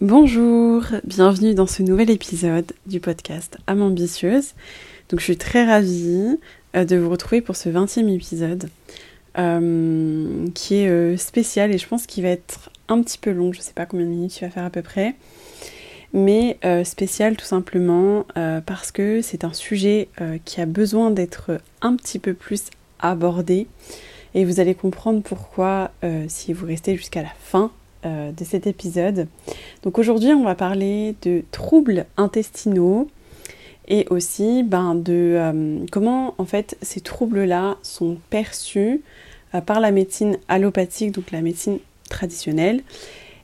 Bonjour, bienvenue dans ce nouvel épisode du podcast Âme ambitieuse. Donc je suis très ravie euh, de vous retrouver pour ce 20e épisode euh, qui est euh, spécial et je pense qu'il va être un petit peu long, je sais pas combien de minutes il va faire à peu près, mais spécial tout simplement parce que c'est un sujet qui a besoin d'être un petit peu plus abordé. Et vous allez comprendre pourquoi si vous restez jusqu'à la fin euh, de cet épisode. Donc aujourd'hui on va parler de troubles intestinaux et aussi ben, de euh, comment en fait ces troubles-là sont perçus euh, par la médecine allopathique, donc la médecine traditionnelle,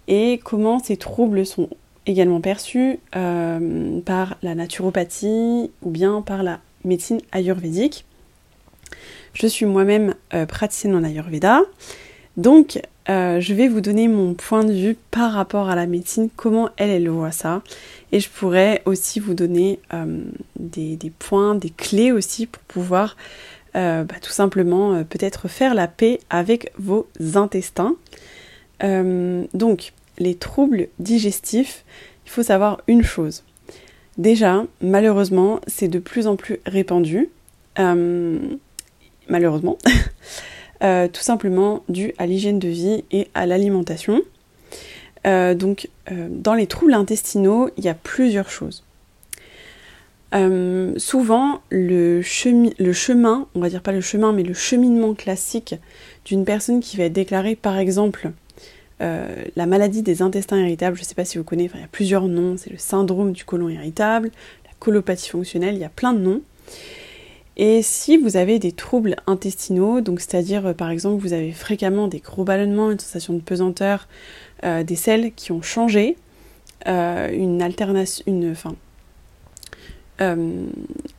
et comment ces troubles sont également perçus par la naturopathie ou bien par la médecine ayurvédique. Je suis moi-même praticienne en ayurveda, donc euh, je vais vous donner mon point de vue par rapport à la médecine, comment elle, elle voit ça. Et je pourrais aussi vous donner euh, des, points, des clés aussi pour pouvoir euh, bah, tout simplement peut-être faire la paix avec vos intestins. donc, les troubles digestifs, il faut savoir une chose. Déjà, malheureusement, c'est de plus en plus répandu. malheureusement. Euh, tout simplement dû à l'hygiène de vie et à l'alimentation. Euh, donc euh, dans les troubles intestinaux, il y a plusieurs choses. souvent, le, chemin, on va dire pas le chemin, mais le cheminement classique d'une personne qui va être déclarée, par exemple, la maladie des intestins irritables, je ne sais pas si vous connaissez, il y a plusieurs noms, c'est le syndrome du côlon irritable, la colopathie fonctionnelle, il y a plein de noms. Et si vous avez des troubles intestinaux, donc c'est-à-dire euh, par exemple vous avez fréquemment des gros ballonnements, une sensation de pesanteur, euh, des selles qui ont changé, euh, une alternation, une, une,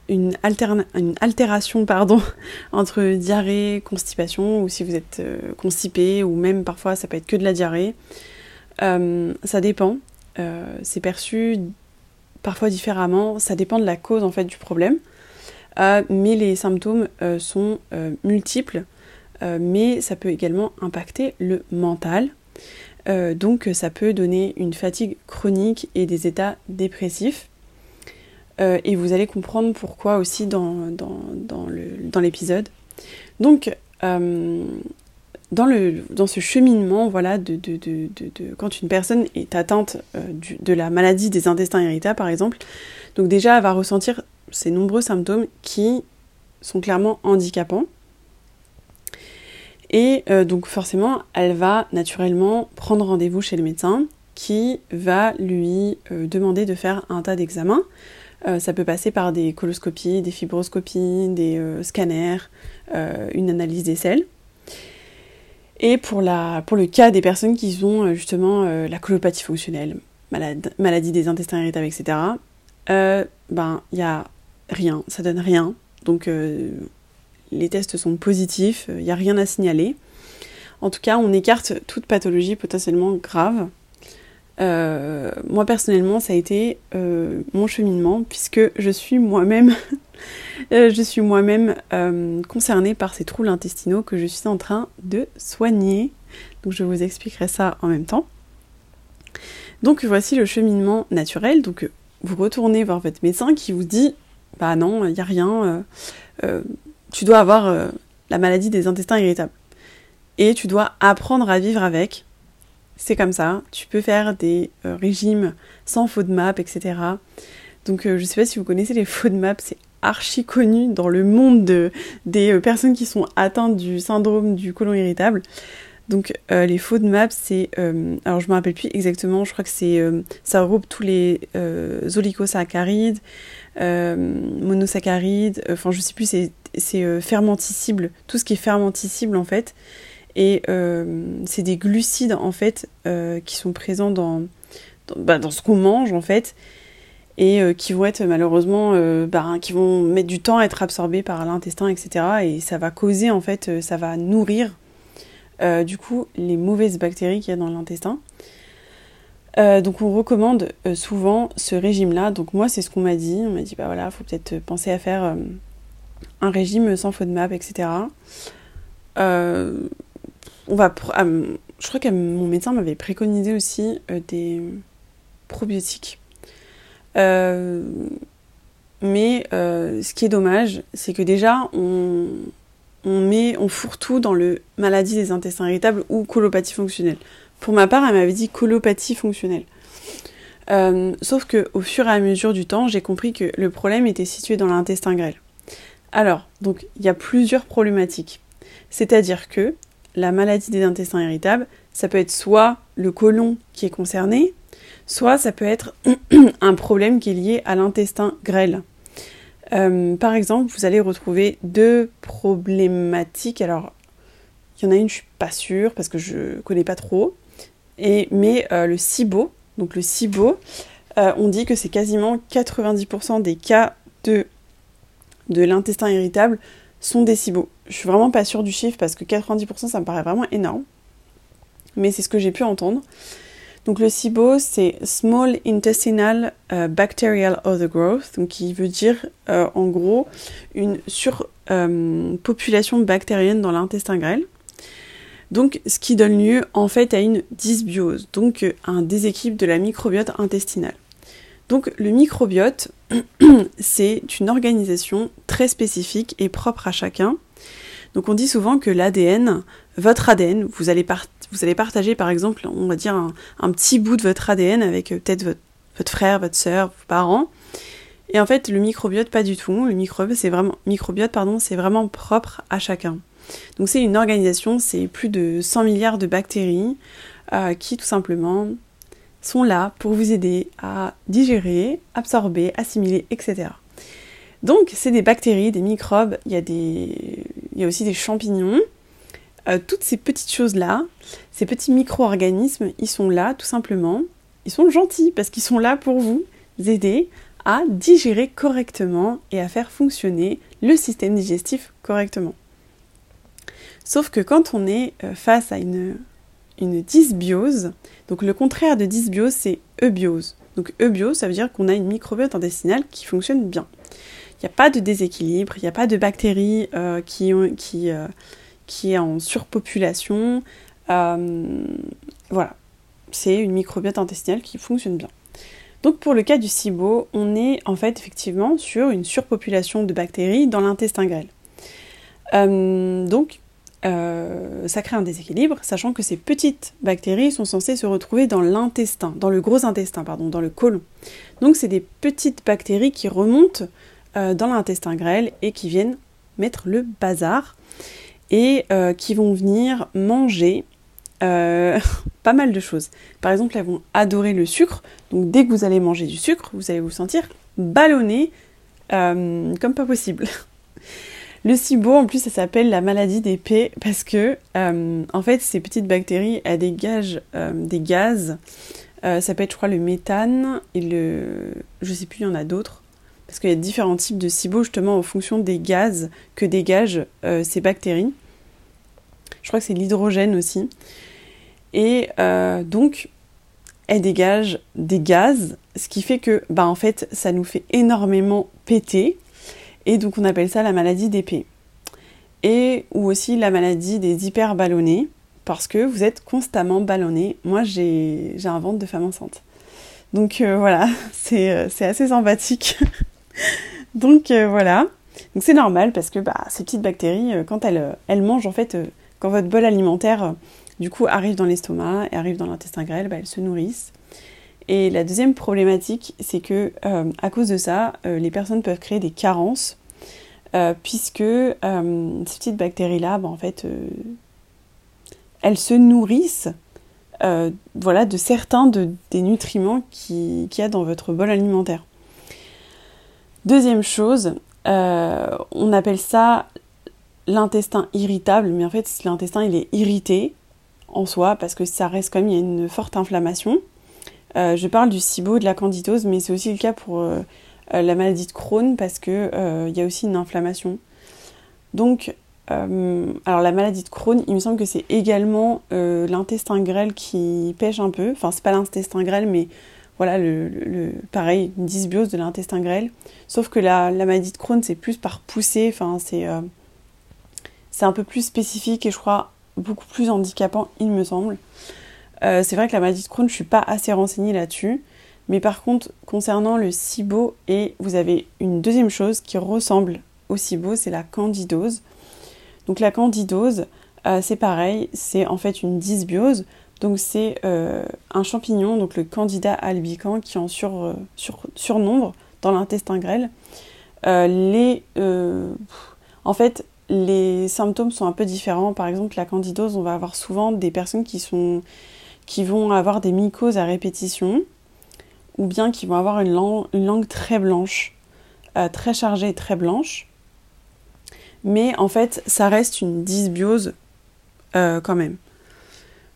une, altération pardon, entre diarrhée, constipation, ou si vous êtes constipé, ou même parfois ça peut être que de la diarrhée, ça dépend. c'est perçu parfois différemment, ça dépend de la cause en fait du problème. Euh, mais les symptômes euh, sont euh, multiples, mais ça peut également impacter le mental. donc ça peut donner une fatigue chronique et des états dépressifs. et vous allez comprendre pourquoi aussi dans, dans, l'épisode. Donc dans, le, dans ce cheminement, voilà, de, de, de, de, quand une personne est atteinte de la maladie des intestins irritables, par exemple, donc déjà, elle va ressentir ces nombreux symptômes qui sont clairement handicapants. Et euh, donc forcément, elle va naturellement prendre rendez-vous chez le médecin qui va lui euh, demander de faire un tas d'examens. Euh, ça peut passer par des coloscopies, des fibroscopies, des scanners, une analyse des selles. Et pour, le cas des personnes qui ont justement la colopathie fonctionnelle, maladie des intestins irritables, etc., ben il y a rien, ça donne rien. Donc euh, les tests sont positifs, il n'y a rien à signaler. En tout cas, on écarte toute pathologie potentiellement grave. Euh, moi personnellement, ça a été euh, mon cheminement puisque je suis moi-même, je suis moi-même concernée par ces troubles intestinaux que je suis en train de soigner. Donc je vous expliquerai ça en même temps. Donc voici le cheminement naturel. Donc vous retournez voir votre médecin qui vous dit bah non, il n'y a rien. Euh, euh, tu dois avoir euh, la maladie des intestins irritables. Et tu dois apprendre à vivre avec. C'est comme ça. Tu peux faire des régimes sans FODMAP, etc. Donc je sais pas si vous connaissez les FODMAP, c'est archi connu dans le monde de, des personnes qui sont atteintes du syndrome du côlon irritable. Donc les FODMAP, c'est... alors je me rappelle plus exactement, je crois que c'est ça regroupe tous les oligosaccharides, euh, monosaccharides, euh, enfin je sais plus, c'est euh, fermenticible, tout ce qui est fermenticible en fait. Et c'est des glucides en fait qui sont présents dans, bah, dans ce qu'on mange en fait, et euh, qui vont être malheureusement, euh, bah, qui vont mettre du temps à être absorbés par l'intestin, etc. Et ça va causer en fait, euh, ça va nourrir du coup les mauvaises bactéries qu'il y a dans l'intestin. donc on recommande souvent ce régime-là. Donc moi c'est ce qu'on m'a dit. On m'a dit bah voilà, faut peut-être penser à faire un régime sans FODMAP, etc. on va, je crois que mon médecin m'avait préconisé aussi des probiotiques euh, mais euh, ce qui est dommage, c'est que déjà, on, on, met, on fourre tout dans le maladie des intestins irritables ou colopathie fonctionnelle. Pour ma part, elle m'avait dit colopathie fonctionnelle. Euh, sauf que au fur et à mesure du temps, j'ai compris que le problème était situé dans l'intestin grêle. Alors, donc, il y a plusieurs problématiques. C'est-à-dire que la maladie des intestins irritables, ça peut être soit le côlon qui est concerné, soit ça peut être un problème qui est lié à l'intestin grêle. Euh, par exemple, vous allez retrouver deux problématiques. Alors, il y en a une, je suis pas sûre parce que je connais pas trop. Et, mais euh, le SIBO, donc le SIBO, euh, on dit que c'est quasiment 90% des cas de, de l'intestin irritable sont des SIBO. Je suis vraiment pas sûre du chiffre parce que 90% ça me paraît vraiment énorme. Mais c'est ce que j'ai pu entendre. Donc le SIBO, c'est Small Intestinal euh, Bacterial Overgrowth, donc qui veut dire euh, en gros une surpopulation euh, bactérienne dans l'intestin grêle. Donc ce qui donne lieu en fait à une dysbiose, donc un déséquilibre de la microbiote intestinale. Donc le microbiote, c'est une organisation très spécifique et propre à chacun. Donc on dit souvent que l'ADN, votre ADN, vous allez partager par exemple, on va dire, un, petit bout de votre ADN avec euh, peut-être votre, frère, votre soeur, vos parents. Et en fait, le microbiote, pas du tout. Le microbiote, c'est vraiment, microbiote, pardon, c'est vraiment propre à chacun. Donc c'est une organisation, c'est plus de 100 milliards de bactéries euh, qui tout simplement sont là pour vous aider à digérer, absorber, assimiler, etc. Donc c'est des bactéries, des microbes, il y, des... il y a aussi des champignons, euh, toutes ces petites choses-là, ces petits micro-organismes, ils sont là tout simplement. Ils sont gentils parce qu'ils sont là pour vous aider à digérer correctement et à faire fonctionner le système digestif correctement. Sauf que quand on est euh, face à une, dysbiose, donc le contraire de dysbiose, c'est eubiose. Donc eubiose, ça veut dire qu'on a une microbiote intestinale qui fonctionne bien. Il n'y a pas de déséquilibre, il n'y a pas de bactéries euh, qui, ont, qui, qui est en surpopulation. Euh, voilà, c'est une microbiote intestinale qui fonctionne bien. Donc pour le cas du SIBO, on est en fait effectivement sur une surpopulation de bactéries dans l'intestin grêle. Euh, donc euh, ça crée un déséquilibre, sachant que ces petites bactéries sont censées se retrouver dans l'intestin, dans le gros intestin, pardon, dans le côlon. Donc c'est des petites bactéries qui remontent dans l'intestin grêle et qui viennent mettre le bazar et euh, qui vont venir manger euh, pas mal de choses. Par exemple, elles vont adorer le sucre, donc dès que vous allez manger du sucre, vous allez vous sentir ballonné euh, comme pas possible. Le SIBO, en plus, ça s'appelle la maladie des P parce que, en fait, ces petites bactéries, elles dégagent des gaz. ça peut être, je crois, le méthane et le. Je sais plus, il y en a d'autres parce qu'il y a différents types de SIBO justement en fonction des gaz que dégagent ces bactéries. Je crois que c'est l'hydrogène aussi. Et euh, donc, elles dégagent des gaz, ce qui fait que, bah, en fait, ça nous fait énormément péter. Et donc, on appelle ça la maladie d'épée. Et ou aussi la maladie des hyperballonnés, parce que vous êtes constamment ballonné. Moi, j'ai un ventre de femme enceinte. Donc euh, voilà, c'est assez sympathique. Donc euh, voilà. Donc c'est normal parce que bah, ces petites bactéries, euh, quand elles, euh, elles mangent en fait, quand votre bol alimentaire du coup arrive dans l'estomac et arrive dans l'intestin grêle, bah, elles se nourrissent. Et la deuxième problématique, c'est que à cause de ça, les personnes peuvent créer des carences puisque ces petites bactéries-là, bah, en fait, elles se nourrissent voilà, de certains de, des nutriments qu'il y a dans votre bol alimentaire. Deuxième chose, euh, on appelle ça l'intestin irritable, mais en fait l'intestin il est irrité en soi parce que ça reste comme il y a une forte inflammation. je parle du SIBO, de la candidose, mais c'est aussi le cas pour la maladie de Crohn parce qu'il il y a aussi une inflammation. Donc, alors la maladie de Crohn, il me semble que c'est également l'intestin grêle qui pêche un peu. Enfin, c'est pas l'intestin grêle, mais voilà, le, pareil, une dysbiose de l'intestin grêle. Sauf que la, maladie de Crohn, c'est plus par poussée, enfin, c'est euh, c'est un peu plus spécifique et je crois beaucoup plus handicapant, il me semble. Euh, c'est vrai que la maladie de Crohn, je suis pas assez renseignée là-dessus. Mais par contre, concernant le SIBO, et vous avez une deuxième chose qui ressemble au SIBO, c'est la candidose. Donc la candidose, euh, c'est pareil, c'est en fait une dysbiose. Donc c'est euh, un champignon, donc le Candida albicans, qui en sur, sur, surnombre dans l'intestin grêle. Les, en fait, les symptômes sont un peu différents. Par exemple, la candidose, on va avoir souvent des personnes qui, sont, qui vont avoir des mycoses à répétition, ou bien qui vont avoir une langue, très blanche, très chargée et très blanche. Mais en fait, ça reste une dysbiose quand même.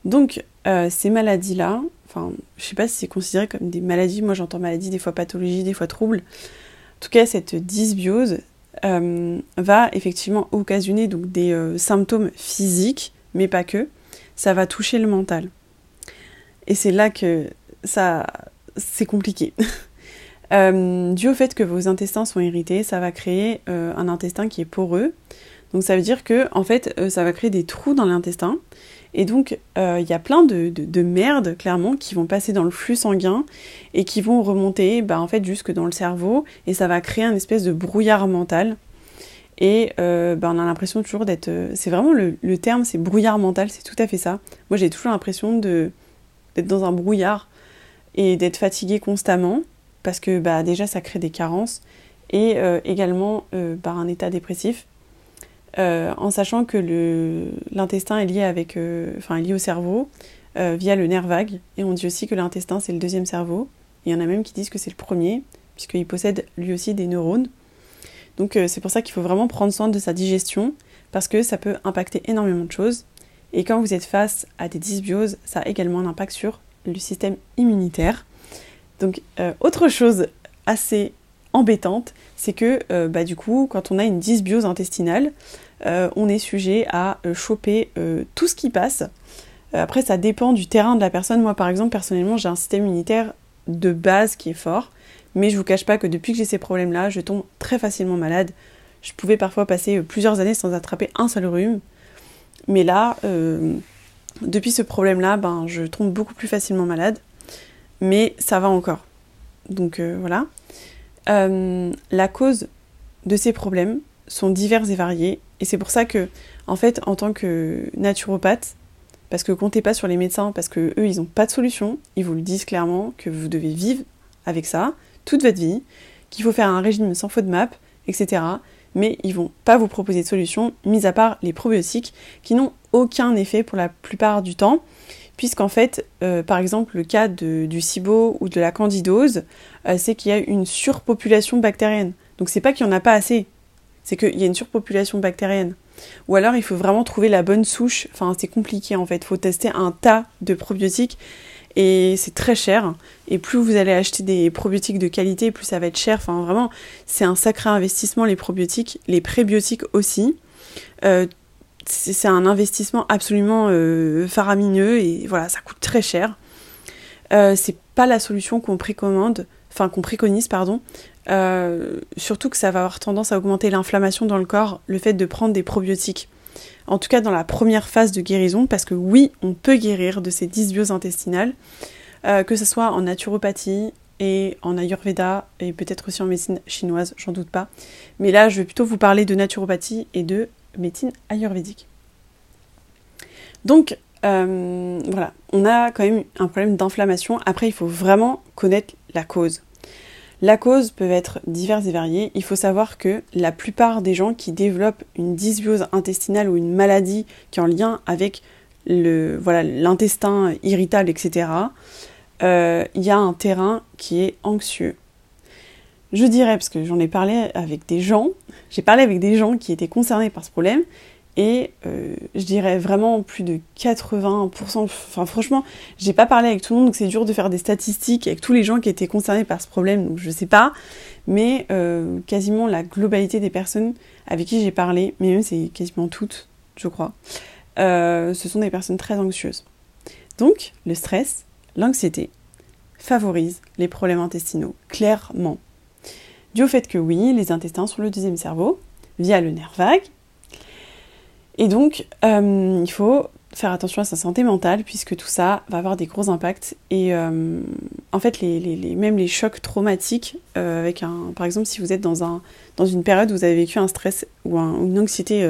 Donc, euh, ces maladies-là, enfin, je sais pas si c'est considéré comme des maladies, moi j'entends maladie, des fois pathologie, des fois trouble. En tout cas, cette dysbiose euh, va effectivement occasionner des euh, symptômes physiques, mais pas que. Ça va toucher le mental. Et c'est là que ça, c'est compliqué. dû au fait que vos intestins sont irrités, ça va créer un intestin qui est poreux. Donc ça veut dire que en fait, ça va créer des trous dans l'intestin et donc, il euh, y a plein de, de, merde, clairement, qui vont passer dans le flux sanguin et qui vont remonter bah, en fait, jusque dans le cerveau. Et ça va créer un espèce de brouillard mental. Et euh, bah, on a l'impression toujours d'être... Euh, c'est vraiment le, terme, c'est brouillard mental, c'est tout à fait ça. Moi, j'ai toujours l'impression d'être dans un brouillard et d'être fatigué constamment. Parce que bah, déjà, ça crée des carences. Et également par un état dépressif. Euh, en sachant que l'intestin est lié avec, euh, lié au cerveau euh, via le nerf vague. Et on dit aussi que l'intestin c'est le deuxième cerveau. Il y en a même qui disent que c'est le premier, puisqu'il possède lui aussi des neurones. Donc c'est pour ça qu'il faut vraiment prendre soin de sa digestion, parce que ça peut impacter énormément de choses. Et quand vous êtes face à des dysbioses, ça a également un impact sur le système immunitaire. Donc autre chose assez embêtante, c'est que bah, du coup, quand on a une dysbiose intestinale, euh, on est sujet à euh, choper tout ce qui passe. après, ça dépend du terrain de la personne. Moi, par exemple, personnellement, j'ai un système immunitaire de base qui est fort, mais je vous cache pas que depuis que j'ai ces problèmes-là, je tombe très facilement malade. Je pouvais parfois passer plusieurs années sans attraper un seul rhume, mais là, depuis ce problème-là, ben, je tombe beaucoup plus facilement malade, mais ça va encore. Donc voilà. Euh, la cause de ces problèmes sont diverses et variées. Et c'est pour ça que, en fait, en tant que naturopathe, parce que comptez pas sur les médecins, parce que eux, ils n'ont pas de solution, ils vous le disent clairement que vous devez vivre avec ça toute votre vie, qu'il faut faire un régime sans faute de map, etc. Mais ils vont pas vous proposer de solution, mis à part les probiotiques, qui n'ont aucun effet pour la plupart du temps puisqu'en fait, euh, par exemple, le cas du SIBO ou de la candidose, euh, c'est qu'il y a une surpopulation bactérienne. Donc c'est pas qu'il n'y en a pas assez, c'est qu'il y a une surpopulation bactérienne. Ou alors il faut vraiment trouver la bonne souche, enfin c'est compliqué en fait, il faut tester un tas de probiotiques et c'est très cher. Et plus vous allez acheter des probiotiques de qualité, plus ça va être cher. Enfin vraiment, c'est un sacré investissement les probiotiques, les prébiotiques aussi. Euh, c'est un investissement absolument euh, faramineux et voilà, ça coûte très cher. Euh, c'est pas la solution qu'on précommande, enfin qu'on préconise, pardon. Euh, surtout que ça va avoir tendance à augmenter l'inflammation dans le corps, le fait de prendre des probiotiques. En tout cas dans la première phase de guérison, parce que oui, on peut guérir de ces dysbioses intestinales, que ce soit en naturopathie et en ayurveda et peut-être aussi en médecine chinoise, j'en doute pas. Mais là, je vais plutôt vous parler de naturopathie et de médecine ayurvédique. Donc euh, voilà, on a quand même un problème d'inflammation. Après, il faut vraiment connaître la cause. La cause peut être diverse et variée. Il faut savoir que la plupart des gens qui développent une dysbiose intestinale ou une maladie qui est en lien avec le voilà l'intestin irritable, etc., euh, il y a un terrain qui est anxieux. Je dirais, parce que j'en ai parlé avec des gens, j'ai parlé avec des gens qui étaient concernés par ce problème, Et euh, je dirais vraiment plus de 80%. Enfin, franchement, j'ai pas parlé avec tout le monde, donc c'est dur de faire des statistiques avec tous les gens qui étaient concernés par ce problème, donc je sais pas. Mais euh, quasiment la globalité des personnes avec qui j'ai parlé, mais même c'est quasiment toutes, je crois, euh, ce sont des personnes très anxieuses. Donc, le stress, l'anxiété, favorise les problèmes intestinaux, clairement. Dû au fait que oui, les intestins sont le deuxième cerveau, via le nerf vague, et donc, euh, il faut faire attention à sa santé mentale puisque tout ça va avoir des gros impacts. Et euh, en fait, même les chocs traumatiques, euh, avec un, par exemple, si vous êtes dans, un, dans une période où vous avez vécu un stress ou une anxiété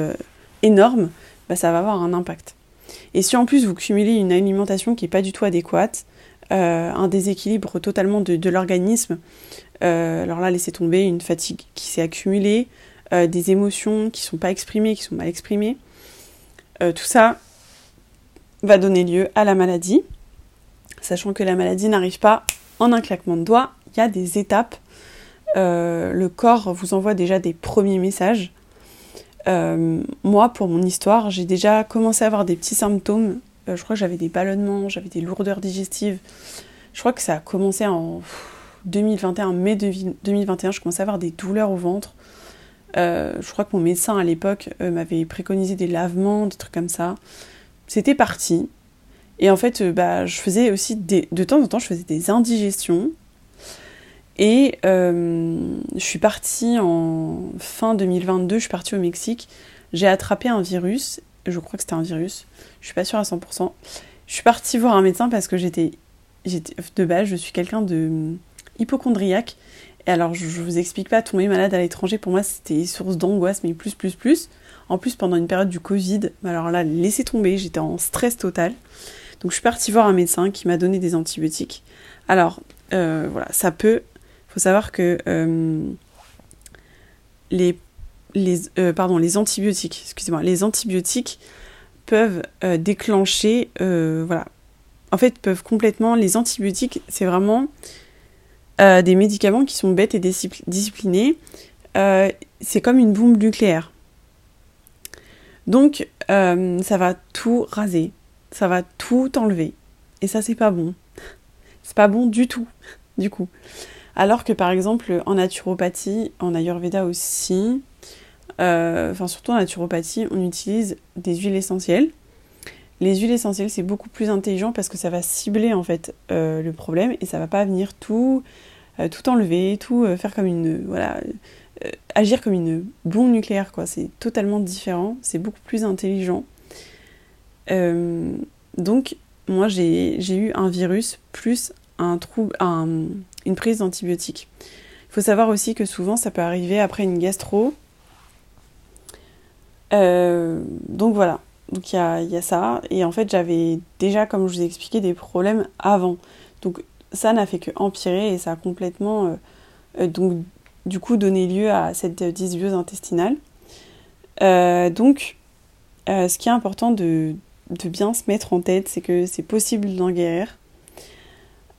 énorme, bah, ça va avoir un impact. Et si en plus vous cumulez une alimentation qui n'est pas du tout adéquate, un déséquilibre totalement de, de l'organisme, alors là, laissez tomber une fatigue qui s'est accumulée, des émotions qui ne sont pas exprimées, qui sont mal exprimées, tout ça va donner lieu à la maladie, sachant que la maladie n'arrive pas en un claquement de doigts, il y a des étapes. Euh, le corps vous envoie déjà des premiers messages. Euh, moi, pour mon histoire, j'ai déjà commencé à avoir des petits symptômes. je crois que j'avais des ballonnements, j'avais des lourdeurs digestives. Je crois que ça a commencé en 2021, mai 2021, je commençais à avoir des douleurs au ventre. Euh, je crois que mon médecin à l'époque euh, m'avait préconisé des lavements, des trucs comme ça. C'était parti. Et en fait, euh, bah, je faisais aussi des... de temps en temps, je faisais des indigestions. Et je suis partie en fin 2022, je suis partie au Mexique. J'ai attrapé un virus. Je crois que c'était un virus. Je suis pas sûre à 100%. Je suis partie voir un médecin parce que j'étais, de base, je suis quelqu'un de hypochondriaque et alors, je, vous explique pas, tomber malade à l'étranger, pour moi, c'était source d'angoisse, mais plus, plus, plus. En plus, pendant une période du Covid, alors là, laissez tomber, j'étais en stress total. Donc, je suis partie voir un médecin qui m'a donné des antibiotiques. Alors, euh, voilà, ça peut. Il faut savoir que euh, les, les, euh, pardon, les antibiotiques, excusez-moi, les antibiotiques peuvent déclencher, voilà, en fait, peuvent complètement. Les antibiotiques, c'est vraiment euh, des médicaments qui sont bêtes et disciplinés. Euh, c'est comme une bombe nucléaire. Donc, euh, ça va tout raser, ça va tout enlever. Et ça, c'est pas bon. C'est pas bon du tout, du coup. Alors que par exemple, en naturopathie, en ayurveda aussi, enfin surtout en naturopathie, on utilise des huiles essentielles. Les huiles essentielles, c'est beaucoup plus intelligent parce que ça va cibler en fait le problème et ça va pas venir tout tout enlever, tout euh, faire comme une. Voilà, euh, agir comme une bombe nucléaire, quoi. C'est totalement différent, c'est beaucoup plus intelligent. donc, moi, j'ai eu un virus plus un trouble, une prise d'antibiotiques. Il faut savoir aussi que souvent, ça peut arriver après une gastro. donc voilà, donc il y a, y a, ça. Et en fait, j'avais déjà, comme je vous ai expliqué, des problèmes avant. Donc ça n'a fait que empirer et ça a complètement euh, euh, donc du coup donné lieu à cette dysbiose intestinale. Euh, donc ce qui est important de, bien se mettre en tête, c'est que c'est possible d'en guérir.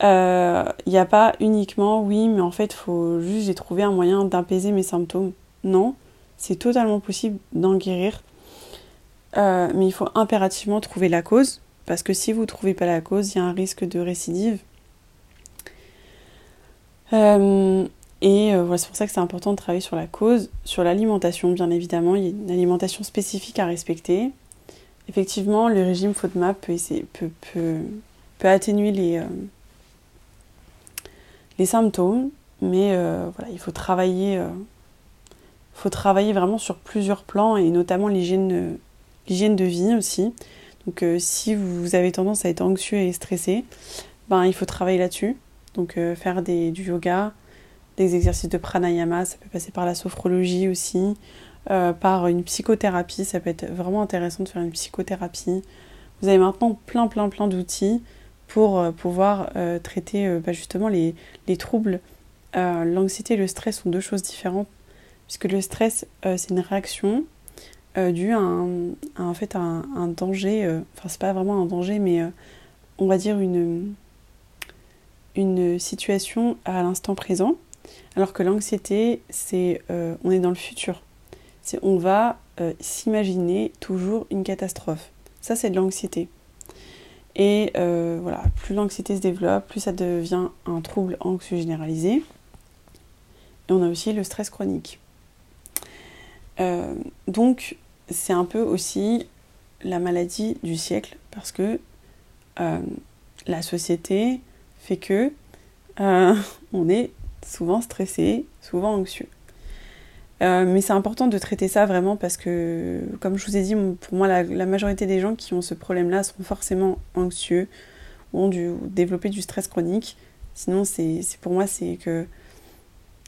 Il n'y a pas uniquement oui, mais en fait, faut juste j'ai trouvé un moyen d'apaiser mes symptômes. Non, c'est totalement possible d'en guérir. mais il faut impérativement trouver la cause, parce que si vous ne trouvez pas la cause, il y a un risque de récidive. Euh, et euh, voilà, c'est pour ça que c'est important de travailler sur la cause, sur l'alimentation, bien évidemment. Il y a une alimentation spécifique à respecter. Effectivement, le régime FODMAP peut, peut, peut, atténuer les, euh, les symptômes, mais voilà, il faut travailler, faut travailler vraiment sur plusieurs plans et notamment l'hygiène, l'hygiène de vie aussi. Donc, si vous avez tendance à être anxieux et stressé, ben, il faut travailler là-dessus. Donc euh, faire du yoga, des exercices de pranayama, ça peut passer par la sophrologie aussi, euh, par une psychothérapie, ça peut être vraiment intéressant de faire une psychothérapie. Vous avez maintenant plein plein plein d'outils pour euh, pouvoir traiter bah, justement les, les troubles. L'anxiété et le stress sont deux choses différentes, puisque le stress c'est une réaction due à un, fait, un, un danger, enfin c'est pas vraiment un danger, mais on va dire une une situation à l'instant présent, alors que l'anxiété, c'est euh, on est dans le futur. C'est on va euh, s'imaginer toujours une catastrophe. Ça, c'est de l'anxiété. Et euh, voilà, plus l'anxiété se développe, plus ça devient un trouble anxieux généralisé. Et on a aussi le stress chronique. donc, c'est un peu aussi la maladie du siècle parce que la société fait que on est souvent stressé, souvent anxieux. Euh, mais c'est important de traiter ça vraiment parce que, comme je vous ai dit, pour moi, la, majorité des gens qui ont ce problème-là sont forcément anxieux ont dû développer du stress chronique. Sinon, c'est pour moi, c'est que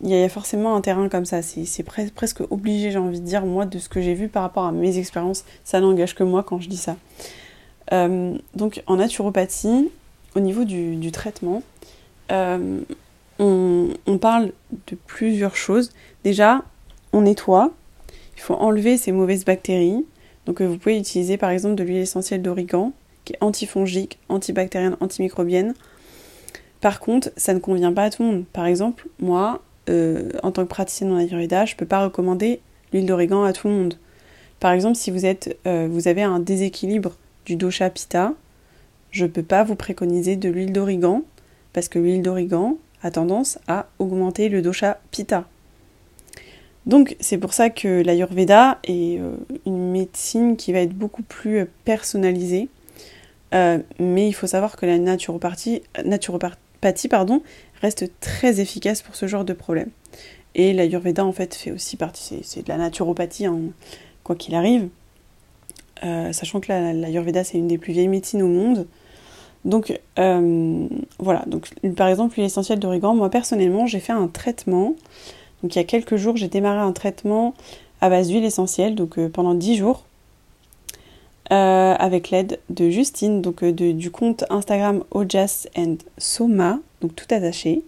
il y, a forcément un terrain comme ça. C'est presque obligé, j'ai envie de dire, moi, de ce que j'ai vu par rapport à mes expériences. Ça n'engage que moi quand je dis ça. Euh, donc, en naturopathie, au niveau du, traitement, euh, on, parle de plusieurs choses. Déjà, on nettoie. Il faut enlever ces mauvaises bactéries. Donc euh, vous pouvez utiliser par exemple de l'huile essentielle d'origan, qui est antifongique, antibactérienne, antimicrobienne. Par contre, ça ne convient pas à tout le monde. Par exemple, moi, euh, en tant que praticienne en Ayurveda, je ne peux pas recommander l'huile d'origan à tout le monde. Par exemple, si vous avez un déséquilibre du dosha pitta, je ne peux pas vous préconiser de l'huile d'origan, parce que l'huile d'origan a tendance à augmenter le dosha pitta. Donc c'est pour ça que l'Ayurveda est euh, une médecine qui va être beaucoup plus euh, personnalisée. Euh, mais il faut savoir que la naturopathie, reste très efficace pour ce genre de problème. Et l'Ayurveda en fait fait aussi partie, c'est de la naturopathie hein, quoi qu'il arrive. sachant que l'Ayurveda c'est une des plus vieilles médecines au monde. Donc voilà, donc par exemple l'huile essentielle d'origan, moi personnellement j'ai fait un traitement donc il y a quelques jours, j'ai démarré un traitement à base d'huile essentielle, donc euh, pendant 10 jours, euh, avec l'aide de Justine, donc euh, du compte Instagram Ojas and Soma, donc tout attaché.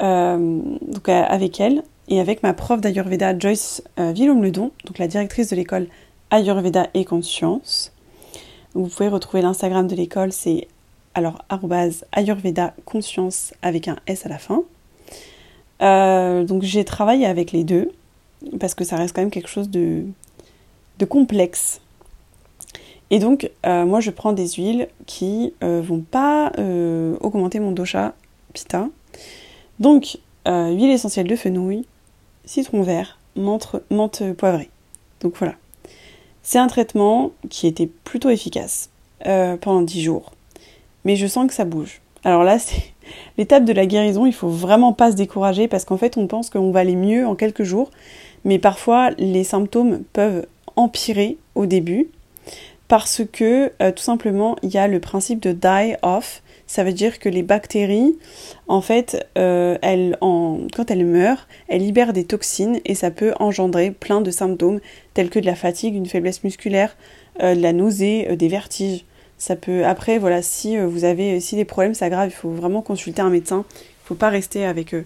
donc avec elle et avec ma prof d'Ayurveda Joyce Villaume-Ledon, donc la directrice de l'école Ayurveda et Conscience. Vous pouvez retrouver l'Instagram de l'école, c'est alors Ayurveda Conscience avec un S à la fin. Euh, donc j'ai travaillé avec les deux parce que ça reste quand même quelque chose de, complexe. Et donc euh, moi je prends des huiles qui euh, vont pas augmenter mon dosha pitta. Donc huile essentielle de fenouil, citron vert, menthe poivrée. Donc voilà. C'est un traitement qui était plutôt efficace pendant 10 jours. Mais je sens que ça bouge. Alors là, c'est l'étape de la guérison, il faut vraiment pas se décourager parce qu'en fait, on pense qu'on va aller mieux en quelques jours, mais parfois les symptômes peuvent empirer au début parce que euh, tout simplement, il y a le principe de die off. Ça veut dire que les bactéries, en fait, euh, quand elles meurent, elles libèrent des toxines et ça peut engendrer plein de symptômes tels que de la fatigue, une faiblesse musculaire, euh, de la nausée, des vertiges. Ça peut après voilà si euh, vous avez si les problèmes s'aggravent, il faut vraiment consulter un médecin. Il ne faut pas rester avec euh,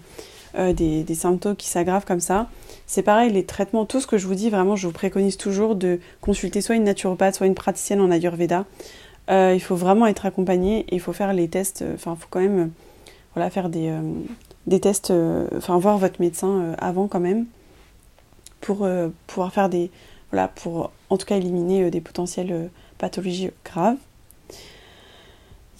euh, des, symptômes qui s'aggravent comme ça. C'est pareil, les traitements, tout ce que je vous dis, vraiment, je vous préconise toujours de consulter soit une naturopathe, soit une praticienne en Ayurveda. Il faut vraiment être accompagné et il faut faire les tests, enfin, il faut quand même voilà, faire des, tests, enfin, voir votre médecin avant quand même pour pouvoir faire des. Voilà, pour en tout cas éliminer des potentielles pathologies graves.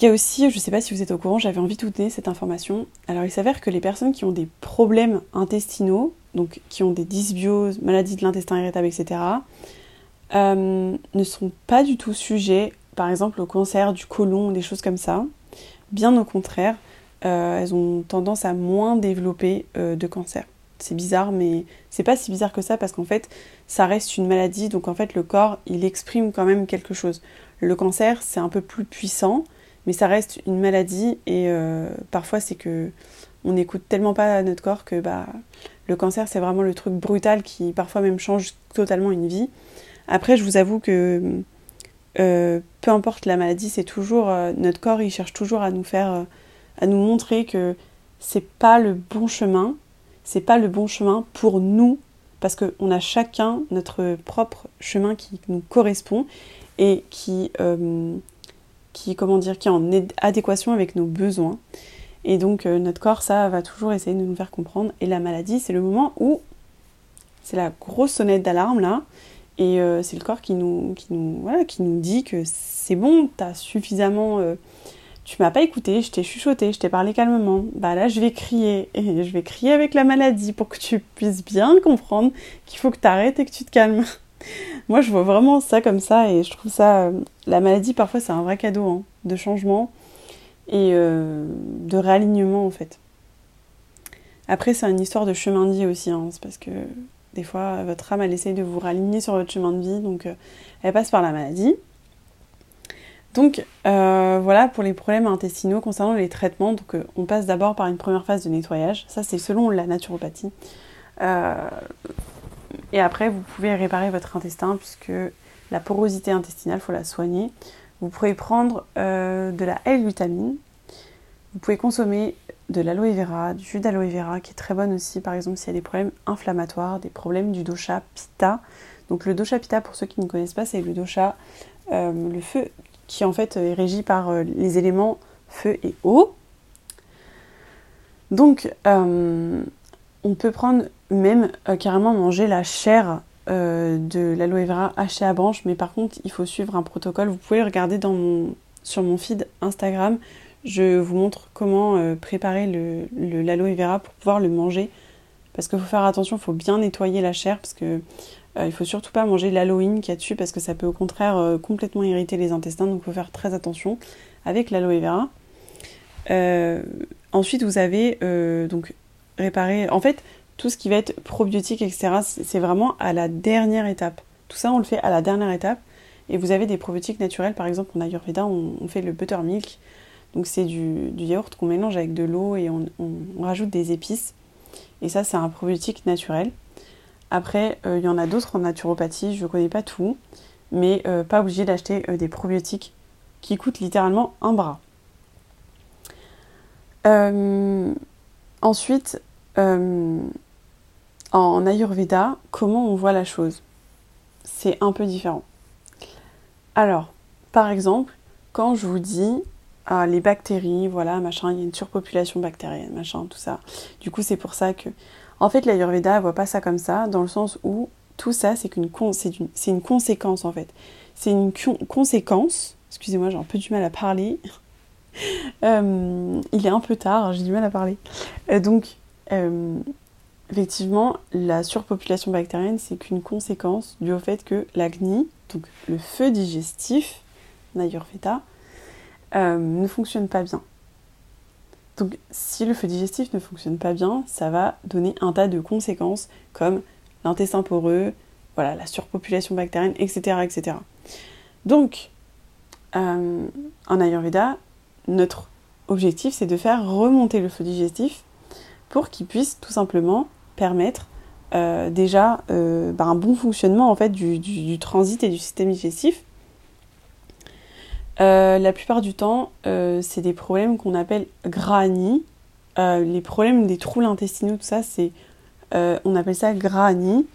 Il y a aussi, je ne sais pas si vous êtes au courant, j'avais envie de vous donner cette information. Alors il s'avère que les personnes qui ont des problèmes intestinaux, donc qui ont des dysbioses, maladies de l'intestin irritable, etc., euh, ne sont pas du tout sujets, par exemple, au cancer du côlon, des choses comme ça. Bien au contraire, euh, elles ont tendance à moins développer euh, de cancer. C'est bizarre, mais c'est pas si bizarre que ça parce qu'en fait, ça reste une maladie, donc en fait, le corps, il exprime quand même quelque chose. Le cancer, c'est un peu plus puissant, mais ça reste une maladie et euh, parfois c'est que on n'écoute tellement pas notre corps que bah, le cancer c'est vraiment le truc brutal qui parfois même change totalement une vie. Après je vous avoue que euh, peu importe la maladie, c'est toujours euh, notre corps il cherche toujours à nous faire à nous montrer que c'est pas le bon chemin, c'est pas le bon chemin pour nous parce qu'on a chacun notre propre chemin qui nous correspond et qui qui, comment dire, qui est en adéquation avec nos besoins. Et donc euh, notre corps, ça va toujours essayer de nous faire comprendre. Et la maladie, c'est le moment où c'est la grosse sonnette d'alarme là. Et c'est le corps qui nous, qui, nous, voilà, qui nous dit que c'est bon, tu as suffisamment tu m'as pas écouté, je t'ai chuchoté, je t'ai parlé calmement. Bah là, je vais crier et je vais crier avec la maladie pour que tu puisses bien comprendre qu'il faut que tu arrêtes et que tu te calmes. Moi, je vois vraiment ça comme ça et je trouve ça. Euh, la maladie, parfois, c'est un vrai cadeau hein, de changement et euh, de réalignement en fait. Après, c'est une histoire de chemin vie aussi, hein, c'est parce que des fois, votre âme, elle essaye de vous réaligner sur votre chemin de vie, donc euh, elle passe par la maladie. Donc euh, voilà pour les problèmes intestinaux concernant les traitements. Donc euh, on passe d'abord par une première phase de nettoyage. Ça c'est selon la naturopathie. Et après vous pouvez réparer votre intestin puisque la porosité intestinale, faut la soigner. Vous pouvez prendre de la L-vitamine. Vous pouvez consommer de l'aloe vera, du jus d'aloe vera qui est très bonne aussi par exemple s'il y a des problèmes inflammatoires, des problèmes du dosha pitta. Donc le dosha pitta pour ceux qui ne connaissent pas c'est le dosha, le feu qui en fait est régi par euh, les éléments feu et eau. Donc, euh, on peut prendre même euh, carrément manger la chair de l'aloe vera hachée à branche, mais par contre, il faut suivre un protocole. Vous pouvez regarder dans mon, sur mon feed Instagram. Je vous montre comment préparer l'aloe le, vera pour pouvoir le manger. Parce qu'il faut faire attention, il faut bien nettoyer la chair parce que euh, il faut surtout pas manger l'aloïne qu'il y a dessus parce que ça peut au contraire euh, complètement irriter les intestins, donc il faut faire très attention avec l'aloe vera. Euh, ensuite, vous avez donc réparé. En fait, tout ce qui va être probiotique, etc., c'est vraiment à la dernière étape. Tout ça, on le fait à la dernière étape. Et vous avez des probiotiques naturels, par exemple en Ayurveda, on, fait le buttermilk. Donc c'est du, yaourt qu'on mélange avec de l'eau et on, rajoute des épices. Et ça, c'est un probiotique naturel. Après, euh, il y en a d'autres en naturopathie, je ne connais pas tout, mais euh, pas obligé d'acheter euh, des probiotiques qui coûtent littéralement un bras. ensuite, en Ayurveda, comment on voit la chose? C'est un peu différent. Alors, par exemple, quand je vous dis ah, les bactéries, voilà, machin, il y a une surpopulation bactérienne, machin, tout ça. Du coup, c'est pour ça que en fait, l'Ayurveda ne voit pas ça comme ça, dans le sens où tout ça, c'est une, une, une, conséquence en fait. C'est une conséquence. Excusez-moi, j'ai un peu du mal à parler. Euh, il est un peu tard, j'ai du mal à parler. Euh, donc, euh, effectivement, la surpopulation bactérienne, c'est qu'une conséquence du fait que l'agni, donc le feu digestif, l'Ayurveda, ne fonctionne pas bien. Donc si le feu digestif ne fonctionne pas bien, ça va donner un tas de conséquences comme l'intestin poreux, voilà, la surpopulation bactérienne, etc. etc. Donc, euh, en Ayurveda, notre objectif, c'est de faire remonter le feu digestif pour qu'il puisse tout simplement permettre euh, déjà euh, bah, un bon fonctionnement en fait du, transit et du système digestif euh, la plupart du temps, euh, c'est des problèmes qu'on appelle grani. Euh, les problèmes des troubles intestinaux, tout ça, c'est, on appelle ça grani.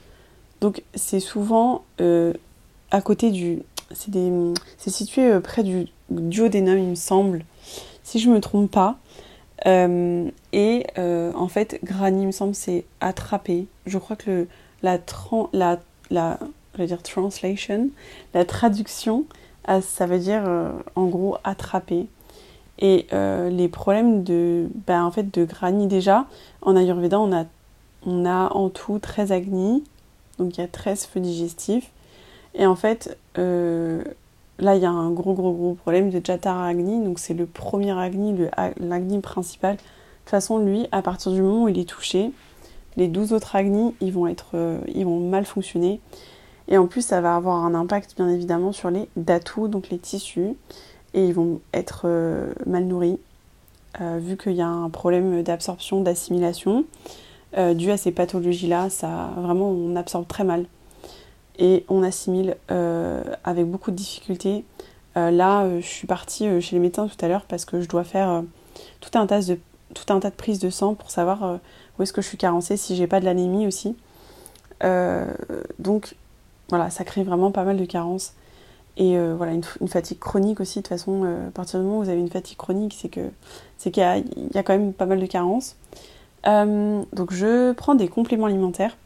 Donc c'est souvent à côté du, c'est situé près du duodénum, il me semble, si je me trompe pas. et en fait, grani, il me semble, c'est attraper. Je crois que la, la, la, je vais dire translation, la traduction, ça veut dire euh, en gros attraper. Et euh, les problèmes de, ben, en fait, de Grani, déjà, en Ayurveda, on a, on a en tout 13 agnis, donc il y a 13 feux digestifs. Et en fait, euh, là, il y a un gros, gros, gros problème de Jatara Agni, donc c'est le premier Agni, l'Agni principal. De toute façon, lui, à partir du moment où il est touché, les 12 autres Agnis, ils vont, être, ils vont mal fonctionner. Et en plus, ça va avoir un impact bien évidemment sur les datus, donc les tissus, et ils vont être euh, mal nourris, euh, vu qu'il y a un problème d'absorption, d'assimilation. Euh, dû à ces pathologies-là, ça vraiment on absorbe très mal et on assimile avec beaucoup de difficultés. là, je suis partie chez les médecins tout à l'heure parce que je dois faire tout un tas de tout un tas de prises de sang pour savoir où est-ce que je suis carencée, si j'ai pas de l'anémie aussi. donc voilà, ça crée vraiment pas mal de carences. Et euh, voilà, une, fatigue chronique aussi. De toute façon, euh, à partir du moment où vous avez une fatigue chronique, c'est que c'est qu'il y, a quand même pas mal de carences. Euh, donc je prends des compléments alimentaires,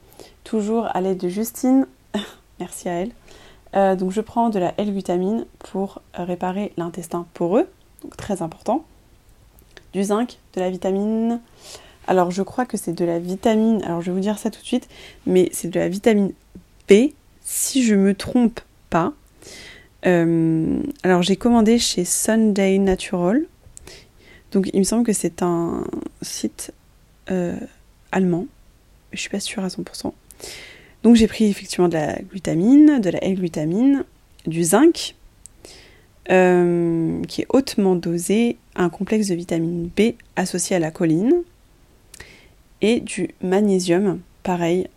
toujours à l'aide de Justine. merci à elle. donc je prends de la L-glutamine pour réparer l'intestin poreux, donc très important. Du zinc, de la vitamine. Alors je crois que c'est de la vitamine, alors je vais vous dire ça tout de suite, mais c'est de la vitamine B, si je me trompe pas. alors j'ai commandé chez Sunday Natural. Donc il me semble que c'est un site allemand. Je suis pas sûre à 100%. Donc j'ai pris effectivement de la glutamine, de la L-glutamine, du zinc, euh, qui est hautement dosé, un complexe de vitamine B associé à la choline, et du magnésium, pareil,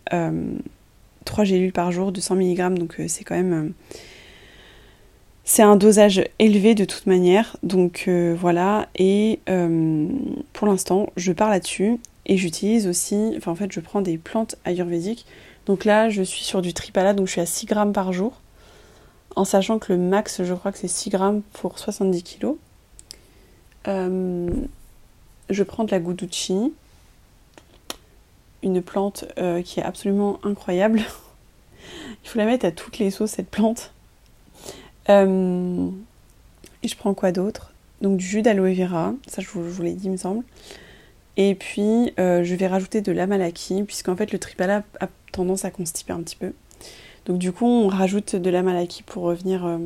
3 euh, gélules par jour de 100 mg, donc euh, c'est quand même... c'est un dosage élevé de toute manière, donc voilà, et pour l'instant je pars là-dessus, et j'utilise aussi, enfin en fait je prends des plantes ayurvédiques, donc là je suis sur du tripala, donc je suis à 6 grammes par jour, en sachant que le max, je crois que c'est 6 grammes pour 70 kg. Euh, je prends de la Guduchi, une plante euh, qui est absolument incroyable. Il faut la mettre à toutes les sauces, cette plante. Euh, et je prends quoi d'autre? Donc du jus d'aloe vera, ça je vous, l'ai dit, il me semble. Et puis je vais rajouter de l'amalaki, puisqu'en fait le tripala a tendance à constiper un petit peu. Donc du coup, on rajoute de la malaki pour revenir euh,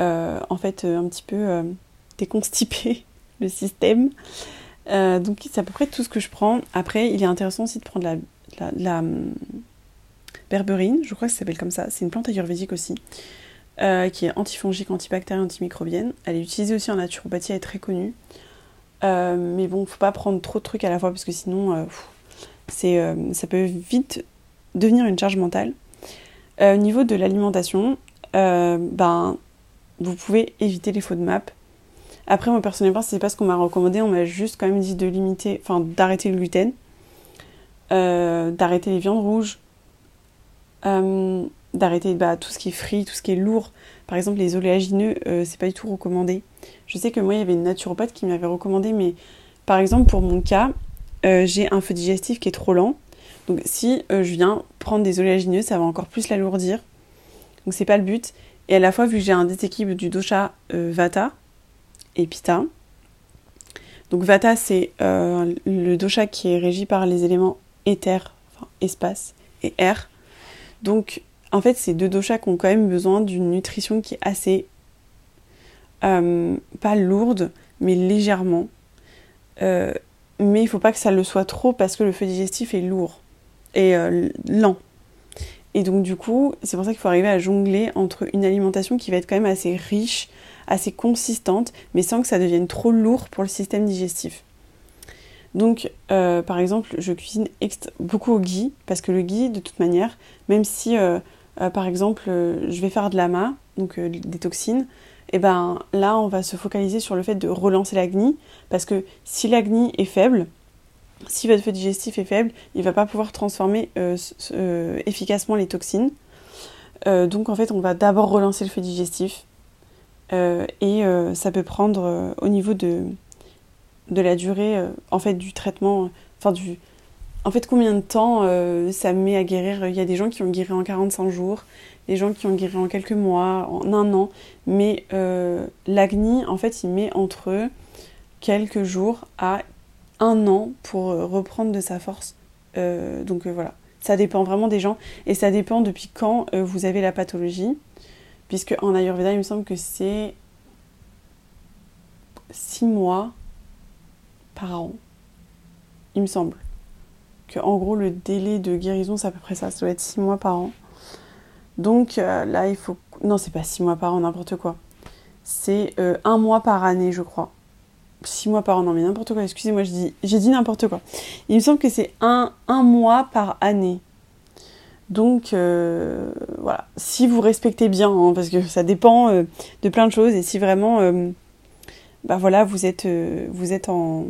euh, en fait un petit peu euh, déconstiper le système. Donc c'est à peu près tout ce que je prends. Après, il est intéressant aussi de prendre la, la, hum, berberine, je crois que ça s'appelle comme ça. C'est une plante ayurvédique aussi. qui est antifongique, antibactérienne, antimicrobienne. Elle est utilisée aussi en naturopathie, elle est très connue. mais bon, faut pas prendre trop de trucs à la fois parce que sinon, ça peut vite devenir une charge mentale. Euh, au niveau de l'alimentation, euh, ben, vous pouvez éviter les de map. Après, moi personnellement, c'est pas ce qu'on m'a recommandé. On m'a juste quand même dit de limiter, enfin d'arrêter le gluten, euh, d'arrêter les viandes rouges, d'arrêter bah, tout ce qui est frit, tout ce qui est lourd. Par exemple, les oléagineux, c'est pas du tout recommandé. Je sais que moi, il y avait une naturopathe qui m'avait recommandé, mais par exemple, pour mon cas, j'ai un feu digestif qui est trop lent. Donc si euh, je viens prendre des oléagineux, ça va encore plus l'alourdir. Donc c'est pas le but. Et à la fois, vu que j'ai un déséquilibre du dosha euh, Vata et Pitta, donc Vata c'est euh, le dosha qui est régi par les éléments éther, enfin espace, et air. Donc en fait, ces deux doshas ont quand même besoin d'une nutrition qui est assez pas lourde, mais légèrement. mais il faut pas que ça le soit trop parce que le feu digestif est lourd et euh, lent. Et donc du coup, c'est pour ça qu'il faut arriver à jongler entre une alimentation qui va être quand même assez riche, assez consistante, mais sans que ça devienne trop lourd pour le système digestif. Donc, euh, par exemple, je cuisine beaucoup au ghee, parce que le ghee, de toute manière, même si, euh, par exemple, je vais faire de l'ama, donc des toxines, et eh ben là, on va se focaliser sur le fait de relancer l'acné, parce que si l'acné est faible, si votre feu digestif est faible, il ne va pas pouvoir transformer euh, euh, efficacement les toxines. Euh, donc en fait, on va d'abord relancer le feu digestif. Et ça peut prendre au niveau de, de la durée en fait du traitement, enfin du, en fait combien de temps ça met à guérir? Il y a des gens qui ont guéri en 45 jours, des gens qui ont guéri en quelques mois, en un an. Mais l'acné, en fait, il met entre quelques jours à un an pour euh, reprendre de sa force. Euh, donc euh, voilà, ça dépend vraiment des gens et ça dépend depuis quand vous avez la pathologie. Puisque en Ayurveda, il me semble que c'est 6 mois par an. Il me semble. Que en gros, le délai de guérison, c'est à peu près ça. Ça doit être 6 mois par an. Donc là, il faut. Non, c'est pas 6 mois par an, n'importe quoi. C'est un mois par année, je crois. 6 mois par an, non mais n'importe quoi, excusez-moi, j'ai dit n'importe quoi. Il me semble que c'est un, un, mois par année. Donc euh, voilà, si vous respectez bien, hein, parce que ça dépend euh, de plein de choses, et si vraiment, euh, bah voilà, vous êtes, vous êtes en,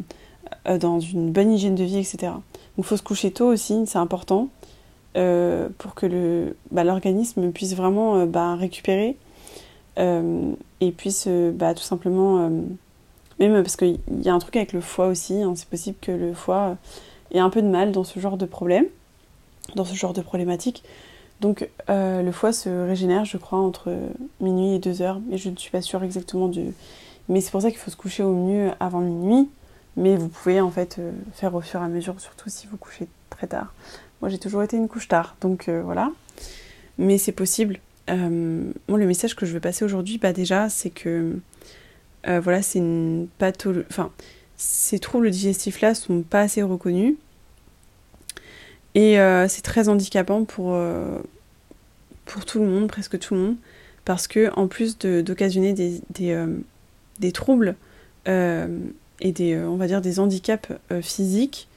dans une bonne hygiène de vie, etc. Donc il faut se coucher tôt aussi, c'est important, pour que bah, l'organisme puisse vraiment bah, récupérer et puisse bah, tout simplement même parce qu'il y a un truc avec le foie aussi, hein. c'est possible que le foie ait un peu de mal dans ce genre de problème, dans ce genre de problématique. Donc le foie se régénère, je crois, entre minuit et 2 heures, mais je ne suis pas sûre exactement du... Mais c'est pour ça qu'il faut se coucher au mieux avant minuit, mais vous pouvez en fait faire au fur et à mesure, surtout si vous couchez très tard. Moi j'ai toujours été une couche tard, donc voilà. Mais c'est possible. moi le message que je veux passer aujourd'hui, bah déjà, c'est que voilà, c'est une pathologie... Enfin, ces troubles digestifs-là sont pas assez reconnus. Et euh, c'est très handicapant pour, euh, pour tout le monde, presque tout le monde, parce que en plus d'occasionner des, des, euh, troubles et des, on va dire, des handicaps physiques,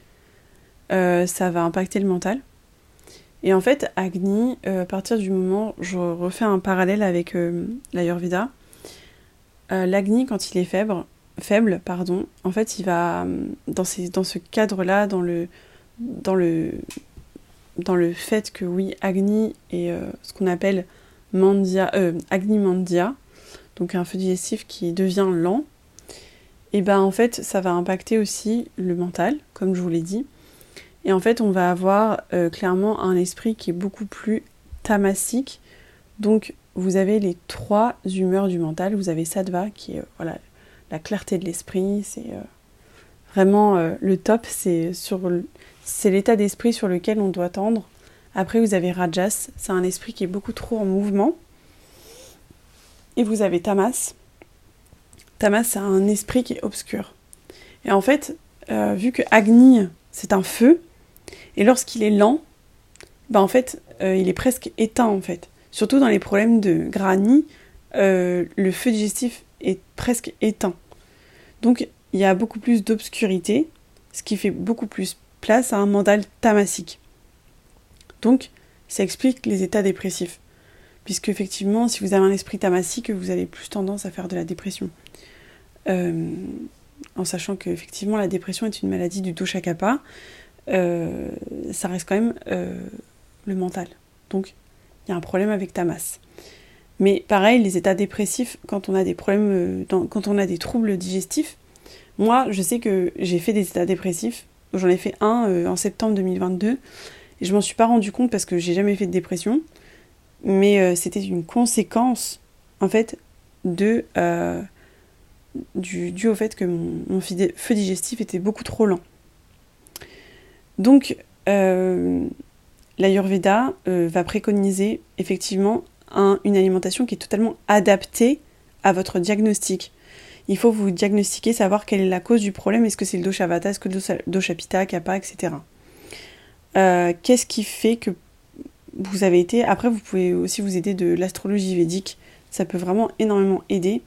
ça va impacter le mental. Et en fait, Agni, à partir du moment, je refais un parallèle avec l'Ayurveda, l'Agni, quand il est faible, faible, pardon, en fait, il va dans, ces, dans ce cadre-là, dans le, dans le, dans le fait que oui, Agni est euh, ce qu'on appelle euh, Agni mandia, donc un feu digestif qui devient lent, et ben en fait, ça va impacter aussi le mental, comme je vous l'ai dit. Et en fait, on va avoir euh, clairement un esprit qui est beaucoup plus tamasique. Donc, vous avez les trois humeurs du mental. Vous avez Sattva, qui est voilà, la clarté de l'esprit, c'est vraiment le top, c'est sur c'est l'état d'esprit sur lequel on doit tendre. Après, vous avez Rajas, c'est un esprit qui est beaucoup trop en mouvement. Et vous avez Tamas. Tamas, c'est un esprit qui est obscur. Et en fait, euh, vu que Agni, c'est un feu, et lorsqu'il est lent, ben en fait, il est presque éteint en fait. Surtout dans les problèmes de Grani, le feu digestif est presque éteint. Donc il y a beaucoup plus d'obscurité, ce qui fait beaucoup plus place à un mental tamasique. Donc ça explique les états dépressifs. Puisque effectivement, si vous avez un esprit tamasique, vous avez plus tendance à faire de la dépression. Euh, en sachant que effectivement la dépression est une maladie du dosha kappa, euh, ça reste quand même euh, le mental. Donc il y a un problème avec tamas. Mais pareil, les états dépressifs, quand on a des problèmes, euh, quand on a des troubles digestifs, moi, je sais que j'ai fait des états dépressifs. J'en ai fait un euh, en septembre 2022 et je m'en suis pas rendu compte parce que j'ai jamais fait de dépression. Mais euh, c'était une conséquence, en fait, de du, dû au fait que mon, feu digestif était beaucoup trop lent. Donc, l'Ayurveda va préconiser effectivement une alimentation qui est totalement adaptée à votre diagnostic. Il faut vous diagnostiquer, savoir quelle est la cause du problème. Est-ce que c'est le dosha vata, est-ce que le dosha pitta, kappa, etc. Euh, qu'est-ce qui fait que vous avez été... Après, vous pouvez aussi vous aider de l'astrologie védique. Ça peut vraiment énormément aider.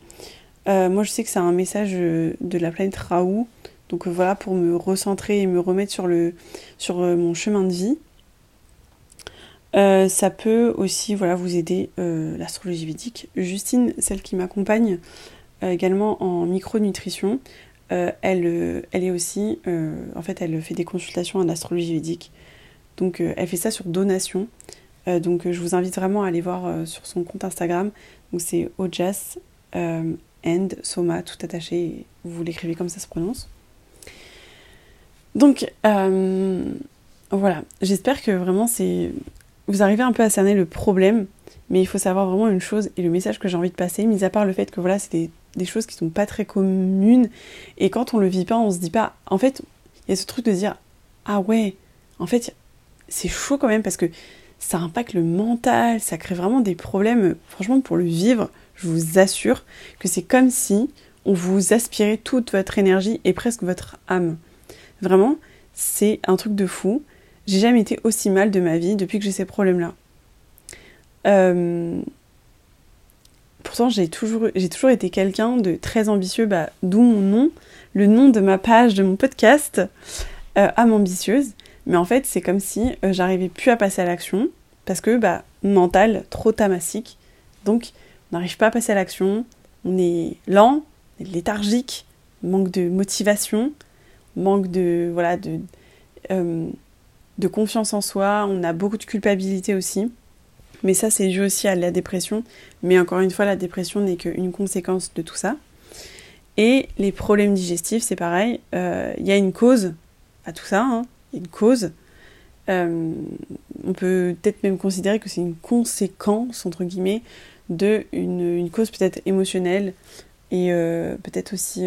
Euh, moi, je sais que c'est un message euh, de la planète Raoult. Donc voilà, pour me recentrer et me remettre sur, mon chemin de vie. Ça peut aussi voilà, vous aider l'astrologie védique. Justine, celle qui m'accompagne également en micronutrition, elle, elle est aussi, en fait, elle fait des consultations en astrologie védique. Donc, elle fait ça sur donation. donc, je vous invite vraiment à aller voir sur son compte Instagram. Donc, c'est Ojas and Soma, tout attaché. Vous l'écrivez comme ça se prononce. Donc, voilà. J'espère que vraiment c'est vous arrivez un peu à cerner le problème, mais il faut savoir vraiment une chose et le message que j'ai envie de passer, mis à part le fait que voilà, c'est choses qui sont pas très communes, et quand on le vit pas, on se dit pas. En fait, il y a ce truc de dire Ah ouais, en fait, c'est chaud quand même parce que ça impacte le mental, ça crée vraiment des problèmes. Franchement, pour le vivre, je vous assure que c'est comme si on vous aspirait toute votre énergie et presque votre âme. Vraiment, c'est un truc de fou. J'ai jamais été aussi mal de ma vie depuis que j'ai ces problèmes-là. Euh, pourtant, j'ai toujours, été quelqu'un de très ambitieux, bah, d'où mon nom, le nom de ma page, de mon podcast, euh, âme ambitieuse. Mais en fait, c'est comme si euh, j'arrivais plus à passer à l'action parce que, bah, mental, trop tamasique. Donc, on n'arrive pas à passer à l'action, on est lent, on est léthargique, manque de motivation, manque de, voilà, de, de confiance en soi, on a beaucoup de culpabilité aussi. Mais ça, c'est dû aussi à la dépression. Mais encore une fois, la dépression n'est qu'une conséquence de tout ça. Et les problèmes digestifs, c'est pareil. Il euh, y a une cause à tout ça. Hein. Il y a une cause. Euh, on peut peut-être même considérer que c'est une conséquence, entre guillemets, de une, cause peut-être émotionnelle et euh, peut-être aussi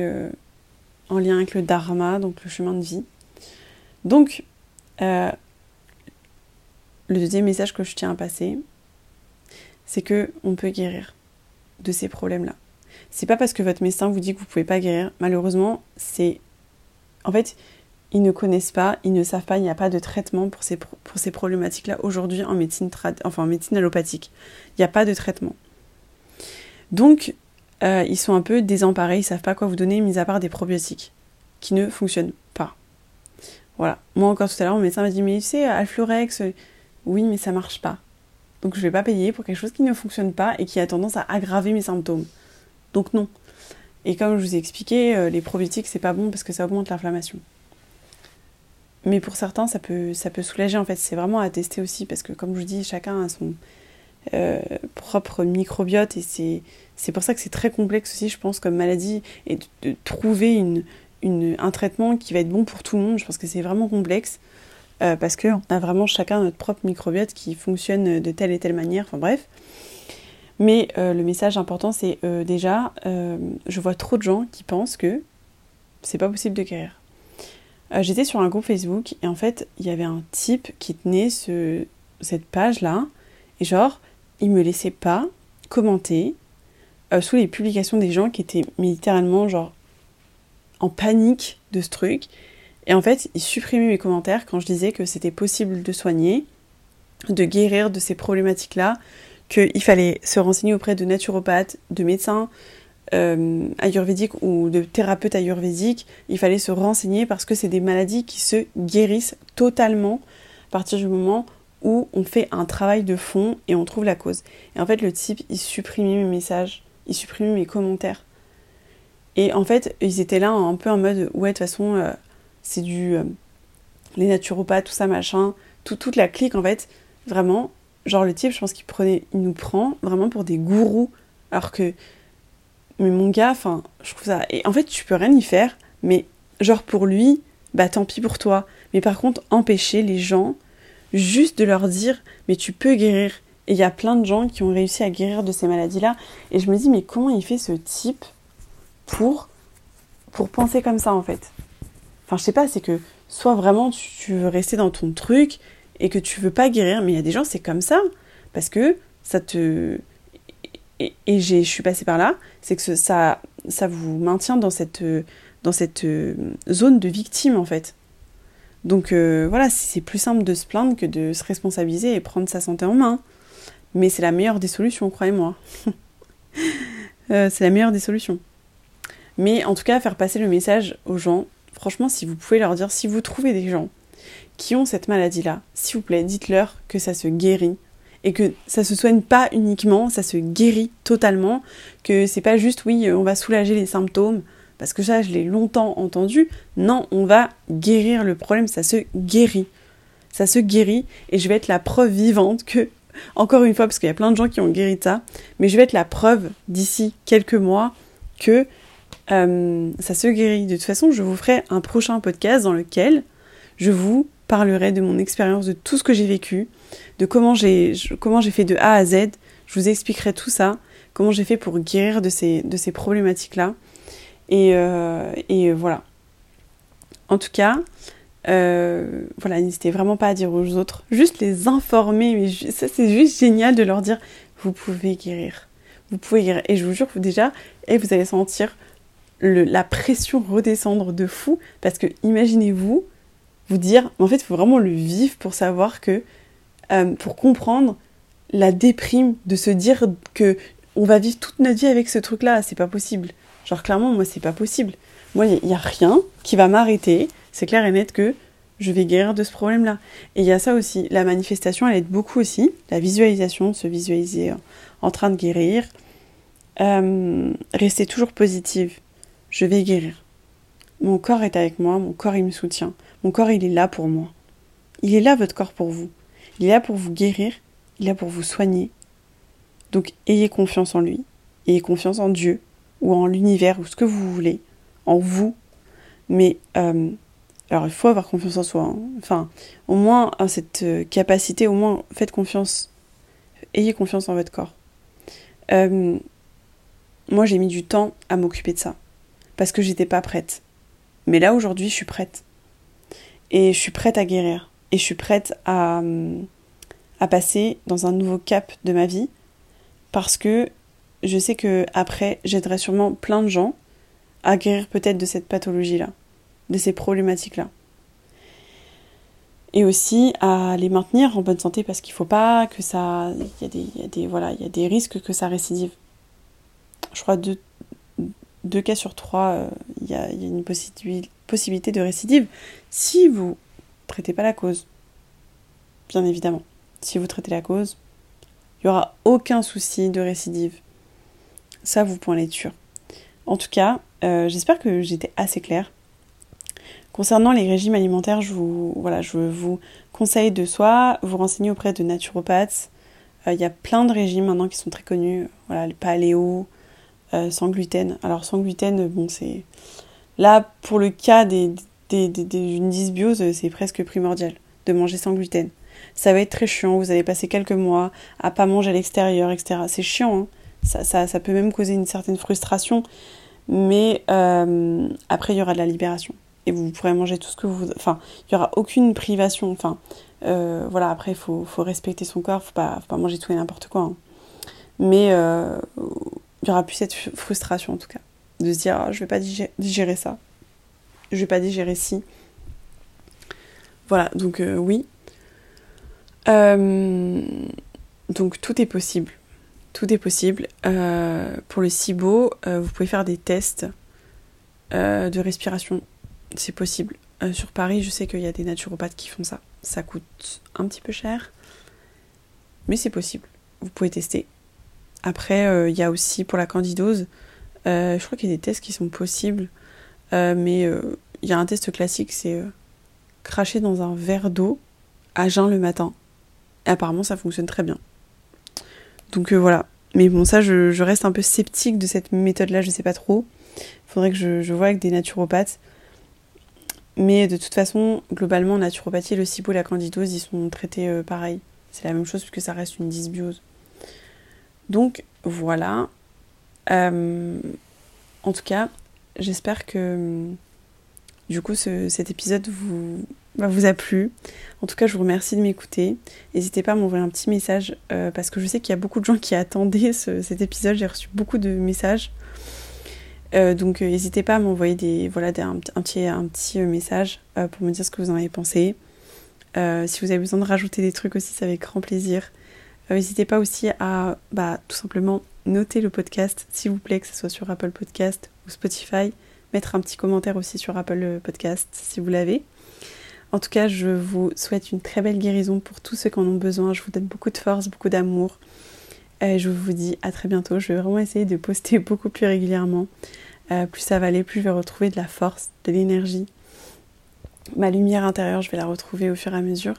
en lien avec le dharma, donc le chemin de vie. Donc, le deuxième message que je tiens à passer, c'est que on peut guérir de ces problèmes-là. C'est pas parce que votre médecin vous dit que vous pouvez pas guérir. Malheureusement, c'est en fait, ils ne connaissent pas, ils ne savent pas, il n'y a pas de traitement pour ces, problématiques-là aujourd'hui en médecine, enfin, en médecine allopathique. Il n'y a pas de traitement. Donc, euh, ils sont un peu désemparés, ils ne savent pas quoi vous donner, mis à part des probiotiques qui ne fonctionnent pas. Voilà. Moi, encore tout à l'heure, mon médecin m'a dit Mais tu sais, Alflorex, oui, mais ça marche pas. Donc, je ne vais pas payer pour quelque chose qui ne fonctionne pas et qui a tendance à aggraver mes symptômes. Donc, non. Et comme je vous ai expliqué, euh, les probiotiques, c'est pas bon parce que ça augmente l'inflammation. Mais pour certains, ça peut, soulager en fait. C'est vraiment à tester aussi parce que, comme je vous dis, chacun a son euh, propre microbiote et c'est, pour ça que c'est très complexe aussi, je pense, comme maladie et de, trouver un traitement qui va être bon pour tout le monde. Je pense que c'est vraiment complexe euh, parce qu'on a vraiment chacun notre propre microbiote qui fonctionne de telle et telle manière. Enfin bref. Mais euh, le message important, c'est euh, déjà, euh, je vois trop de gens qui pensent que c'est pas possible de guérir. J'étais sur un groupe Facebook et en fait, il y avait un type qui tenait ce, cette page-là et genre, il me laissait pas commenter sous les publications des gens qui étaient littéralement genre en panique de ce truc. Et en fait, il supprimait mes commentaires quand je disais que c'était possible de soigner, de guérir de ces problématiques-là, qu'il fallait se renseigner auprès de naturopathes, de médecins euh, ayurvédiques ou de thérapeutes ayurvédiques. Il fallait se renseigner parce que c'est des maladies qui se guérissent totalement à partir du moment où on fait un travail de fond et on trouve la cause. Et en fait, le type, il supprimait mes messages, il supprimait mes commentaires. Et en fait, ils étaient là un peu en mode, ouais, de toute façon, euh, c'est du... Euh, les naturopathes, tout ça, machin, tout, toute la clique, en fait, vraiment, genre le type, je pense qu'il prenait, il nous prend vraiment pour des gourous, alors que, mais mon gars, enfin, je trouve ça, et en fait, tu peux rien y faire, mais genre pour lui, bah tant pis pour toi. Mais par contre, empêcher les gens juste de leur dire, mais tu peux guérir. Et il y a plein de gens qui ont réussi à guérir de ces maladies-là. Et je me dis, mais comment il fait ce type pour, pour penser comme ça en fait? Enfin, je sais pas, c'est que soit vraiment tu, veux rester dans ton truc et que tu veux pas guérir. Mais il y a des gens, c'est comme ça. Parce que ça te. Et, et je suis passée par là, c'est que ça, ça vous maintient dans cette, dans cette euh, zone de victime, en fait. Donc euh, voilà, c'est plus simple de se plaindre que de se responsabiliser et prendre sa santé en main. Mais c'est la meilleure des solutions, croyez-moi. Euh, c'est la meilleure des solutions. Mais en tout cas, faire passer le message aux gens, franchement, si vous pouvez leur dire, si vous trouvez des gens qui ont cette maladie-là, s'il vous plaît, dites-leur que ça se guérit et que ça se soigne pas uniquement, ça se guérit totalement, que c'est pas juste oui, on va soulager les symptômes, parce que ça je l'ai longtemps entendu. Non, on va guérir le problème, ça se guérit. Ça se guérit et je vais être la preuve vivante que, encore une fois, parce qu'il y a plein de gens qui ont guéri de ça, mais je vais être la preuve d'ici quelques mois que euh, ça se guérit. De toute façon, je vous ferai un prochain podcast dans lequel je vous parlerai de mon expérience, de tout ce que j'ai vécu, de comment j'ai comment j'ai fait de A à Z. Je vous expliquerai tout ça, comment j'ai fait pour guérir de ces, de ces problématiques-là. Et, euh, et, voilà. En tout cas, euh, voilà, n'hésitez vraiment pas à dire aux autres, juste les informer. Mais ça, c'est juste génial de leur dire, vous pouvez guérir. Vous pouvez guérir. Et je vous jure déjà, et vous allez sentir la pression redescendre de fou. Parce que imaginez-vous, vous dire, en fait, il faut vraiment le vivre pour savoir que, euh, pour comprendre la déprime de se dire que on va vivre toute notre vie avec ce truc-là, c'est pas possible. Genre clairement, moi, c'est pas possible. Moi, il n'y a rien qui va m'arrêter. C'est clair et net que je vais guérir de ce problème-là. Et il y a ça aussi. La manifestation, elle aide beaucoup aussi. La visualisation, se visualiser en train de guérir. Euh, rester toujours positive. Je vais guérir. Mon corps est avec moi, mon corps il me soutient. Mon corps il est là pour moi. Il est là votre corps pour vous. Il est là pour vous guérir, il est là pour vous soigner. Donc ayez confiance en lui, ayez confiance en Dieu ou en l'univers ou ce que vous voulez, en vous. Mais euh, Alors il faut avoir confiance en soi. Hein. Enfin, au moins cette euh, capacité, au moins faites confiance. Ayez confiance en votre corps. Euh, moi j'ai mis du temps à m'occuper de ça. Parce que j'étais pas prête. Mais là aujourd'hui je suis prête. Et je suis prête à guérir. Et je suis prête à, passer dans un nouveau cap de ma vie. Parce que je sais que après j'aiderai sûrement plein de gens à guérir peut-être de cette pathologie-là de ces problématiques-là. Et aussi à les maintenir en bonne santé parce qu'il ne faut pas que ça. Il y, a des, voilà, il y a des risques que ça récidive. Je crois deux, deux cas sur trois, euh, il y, a, une possibilité de récidive si vous traitez pas la cause. Bien évidemment. Si vous traitez la cause, il n'y aura aucun souci de récidive. Ça, vous pouvez l'être sûr. En tout cas, euh, j'espère que j'étais assez claire. Concernant les régimes alimentaires, je vous, conseille de soit vous renseigner auprès de naturopathes. Euh, il y a plein de régimes maintenant qui sont très connus. Voilà, le paléo, euh, sans gluten. Alors sans gluten, bon, c'est... Là, pour le cas d'une dysbiose, c'est presque primordial de manger sans gluten. Ça va être très chiant, vous allez passer quelques mois à pas manger à l'extérieur, etc. C'est chiant, hein. ça, ça, peut même causer une certaine frustration, mais euh, après il y aura de la libération et vous pourrez manger tout ce que vous... Enfin, il n'y aura aucune privation. Enfin, euh, voilà, après, il faut, respecter son corps, faut pas, faut pas manger tout et n'importe quoi. Hein. Mais euh, il n'y aura plus cette frustration, en tout cas, de se dire, oh, je vais pas digérer, ça, je vais pas digérer ci. Voilà, donc euh, oui. donc tout est possible. Tout est possible. pour le SIBO, vous pouvez faire des tests de respiration c'est possible. Euh, sur Paris, je sais qu'il y a des naturopathes qui font ça. Ça coûte un petit peu cher, mais c'est possible. Vous pouvez tester. Après, euh, il y a aussi pour la candidose, euh, je crois qu'il y a des tests qui sont possibles, mais il y a un test classique, c'est cracher dans un verre d'eau à jeun le matin. Apparemment, ça fonctionne très bien. Donc voilà. Mais bon, ça, je, reste un peu sceptique de cette méthode-là, je sais pas trop. Il faudrait que je, je vois avec des naturopathes. Mais de toute façon, globalement, naturopathie, le SIBO et la candidose, ils sont traités euh, pareil. C'est la même chose puisque ça reste une dysbiose. Donc voilà. Euh, en tout cas, j'espère que du coup cet épisode vous, bah, vous a plu. En tout cas, je vous remercie de m'écouter. N'hésitez pas à m'envoyer un petit message euh, parce que je sais qu'il y a beaucoup de gens qui attendaient cet épisode. J'ai reçu beaucoup de messages. Euh, donc n'hésitez pas à m'envoyer des voilà un, petit, un petit message pour me dire ce que vous en avez pensé. si vous avez besoin de rajouter des trucs aussi, c'est avec grand plaisir. N'hésitez pas aussi à bah, tout simplement noter le podcast, s'il vous plaît, que ce soit sur Apple Podcast ou Spotify. Mettre un petit commentaire aussi sur Apple Podcast si vous l'avez. En tout cas, je vous souhaite une très belle guérison pour tous ceux qui en ont besoin. Je vous donne beaucoup de force, beaucoup d'amour. Je vous dis à très bientôt. Je vais vraiment essayer de poster beaucoup plus régulièrement. Euh, plus ça va aller, plus je vais retrouver de la force, de l'énergie. Ma lumière intérieure, je vais la retrouver au fur et à mesure.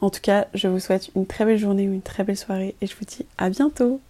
En tout cas, je vous souhaite une très belle journée ou une très belle soirée et je vous dis à bientôt